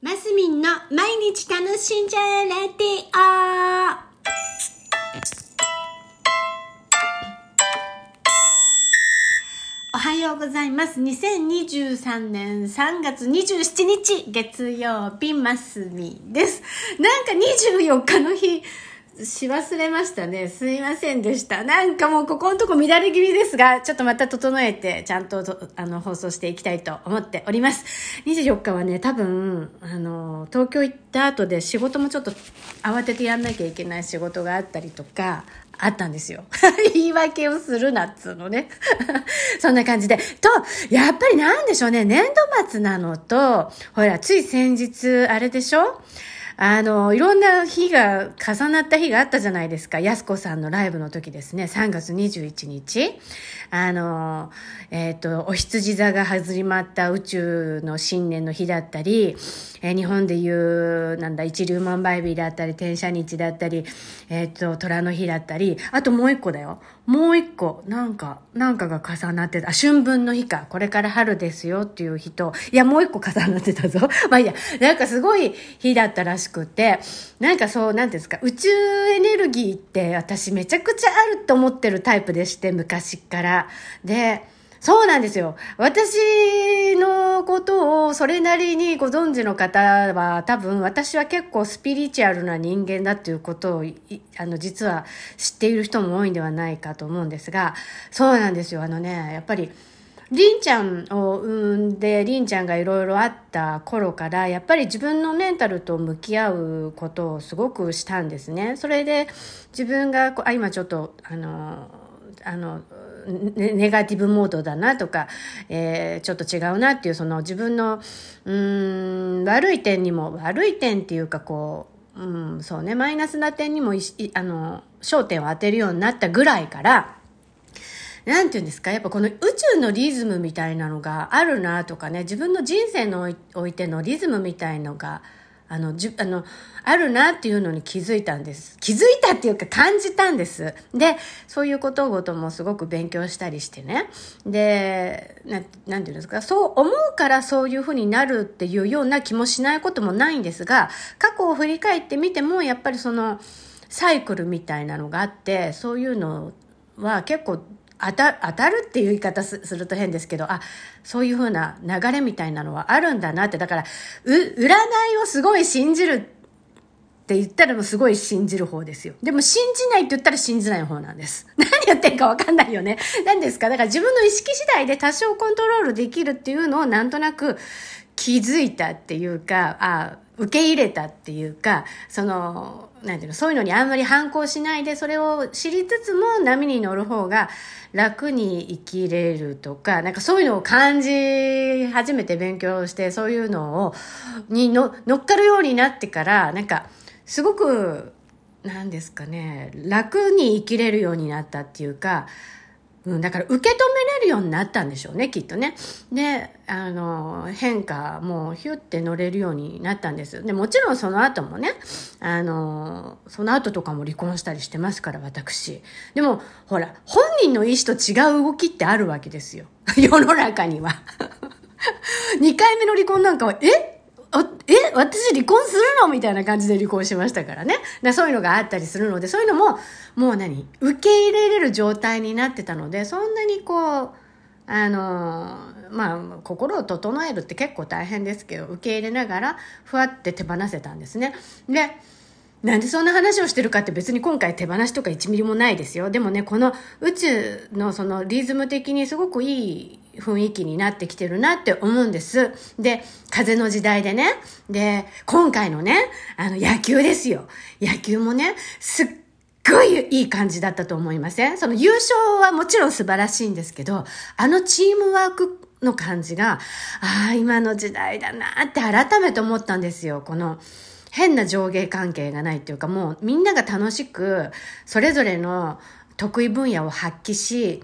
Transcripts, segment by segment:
マスミンの毎日楽しんじゃえレディオおはようございます。2023年3月27日月曜日マスミです。なんか24日の日、し忘れましたね。すいませんでした。なんかもうここのとこ乱れ気味ですが、ちょっとまた整えて、ちゃんとあの放送していきたいと思っております。24日はね、多分、あの、東京行った後で仕事もちょっと慌ててやんなきゃいけない仕事があったりとか、あったんですよ。言い訳をするなっつうのね。そんな感じで。と、やっぱりなんでしょうね、年度末なのと、ほら、つい先日、あれでしょ？あの、いろんな日が重なった日があったじゃないですか。やすこさんのライブの時ですね。3月21日。あの、えっ、ー、と、お羊座が始まった宇宙の新年の日だったり、えー、日本でいう、なんだ、一粒万倍日だったり、天赦日だったり、えっ、ー、と、虎の日だったり、あともう一個だよ。もう一個、なんか、なんかが重なってた。あ、春分の日か。これから春ですよっていう日と、いや、もう一個重なってたぞ。まあいいや、なんかすごい日だったらしくて、なんかそう、なんていうんですか、宇宙エネルギーって私めちゃくちゃあると思ってるタイプでして、昔から。で、そうなんですよ。私のことをそれなりにご存知の方は多分私は結構スピリチュアルな人間だっていうことをあの実は知っている人も多いんではないかと思うんですが、そうなんですよ。あのね、やっぱりりんちゃんを産んで、りんちゃんがいろいろあった頃から、やっぱり自分のメンタルと向き合うことをすごくしたんですね。それで自分が、あ、今ちょっと、あの、あの、ネガティブモードだなとか、えー、ちょっと違うなっていう、その自分の、うん、悪い点にも、悪い点っていうかこう、うん、そうね、マイナスな点にもあの、焦点を当てるようになったぐらいから、なんて言うんですか？やっぱこの宇宙のリズムみたいなのがあるなとかね、自分の人生においてのリズムみたいのが、あの、じあの、あるなっていうのに気づいたんです。気づいたっていうか感じたんです。で、そういうことごともすごく勉強したりしてね。で、ななんていうんですか、そう思うからそういうふうになるっていうような気もしないこともないんですが、過去を振り返ってみても、やっぱりその、サイクルみたいなのがあって、そういうのは結構当た当たるっていう言い方すると変ですけど、あ、そういう風な流れみたいなのはあるんだなって、だから、う、占いをすごい信じるって言ったらもうすごい信じる方ですよ。でも信じないって言ったら信じない方なんです。何言ってんかわかんないよね。何ですか？だから自分の意識次第で多少コントロールできるっていうのをなんとなく気づいたっていうか、あ、受け入れたっていうか、その、なんていうの、そういうのにあんまり反抗しないで、それを知りつつも波に乗る方が楽に生きれるとか、なんかそういうのを感じ始めて勉強して、そういうのを、にの乗っかるようになってから、なんか、すごく、なんですかね、楽に生きれるようになったっていうか、うん、だから受け止めれるようになったんでしょうね、きっとね。で、あの、変化もうヒュって乗れるようになったんです。で、もちろんその後もね、あの、その後とかも離婚したりしてますから、私。でも、ほら、本人の意思と違う動きってあるわけですよ。世の中には。2回目の離婚なんかは、え？あ、え私離婚するの？みたいな感じで離婚しましたからね。だそういうのがあったりするので、そういうのも、もう何？受け入れれる状態になってたので、そんなにこう、あの、まあ、心を整えるって結構大変ですけど、受け入れながら、ふわって手放せたんですね。で、なんでそんな話をしてるかって別に今回手放しとか1ミリもないですよ。でもね、この宇宙のそのリズム的にすごくいい雰囲気になってきてるなって思うんです。で、風の時代でね。で、今回のね、あの野球ですよ。野球もね、すっごいいい感じだったと思いません？その優勝はもちろん素晴らしいんですけど、あのチームワークの感じが、ああ、今の時代だなって改めて思ったんですよ。この、変な上下関係がないっていうかもうみんなが楽しくそれぞれの得意分野を発揮し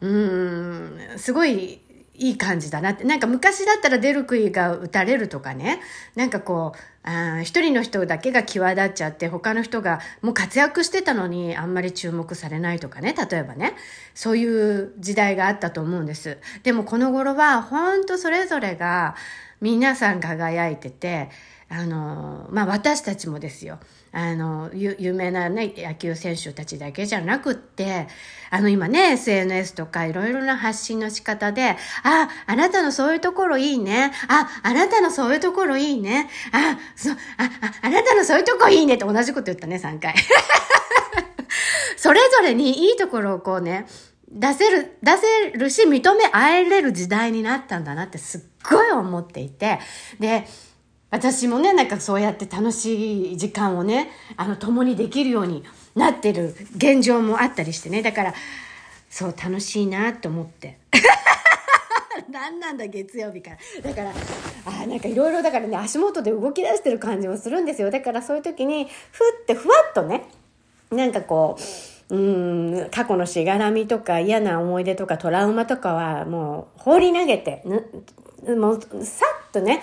うーんすごいいい感じだなって。なんか昔だったら出る杭が打たれるとかね。なんかこう、あ一人の人だけが際立っちゃって他の人がもう活躍してたのにあんまり注目されないとかね。例えばね。そういう時代があったと思うんです。でもこの頃は本当それぞれが皆さん輝いてて、あの、まあ、私たちもですよ。あの、有名なね、野球選手たちだけじゃなくって、あの今ね、SNS とかいろいろな発信の仕方で、あ、あなたのそういうところいいね。あ、あなたのそういうところいいね。あ、そ、あ、あ、あなたのそういうとこいいねって同じこと言ったね、3回。それぞれにいいところをこうね、出せる、出せるし、認め合えれる時代になったんだなってすっごい思っていて、で、私もね、なんかそうやって楽しい時間をね、あの、共にできるようになってる現状もあったりしてね。だから、そう、楽しいなと思って。何なんだ、月曜日から。だから、あなんかいろいろだからね、足元で動き出してる感じもするんですよ。だからそういう時に、ふってふわっとね、なんかこう、うん、過去のしがらみとか嫌な思い出とかトラウマとかはもう放り投げて、もうさっとね、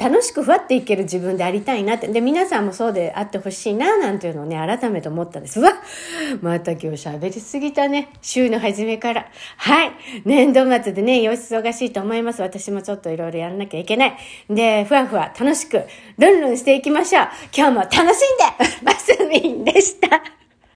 楽しくふわっていける自分でありたいなって。で、皆さんもそうであってほしいな、なんていうのをね、改めて思ったんです。うわまた今日喋りすぎたね。週の初めから。はい。年度末でね、よし忙しいと思います。私もちょっといろいろやらなきゃいけない。で、ふわふわ楽しく、ルンルンしていきましょう。今日も楽しんでマスミンでした。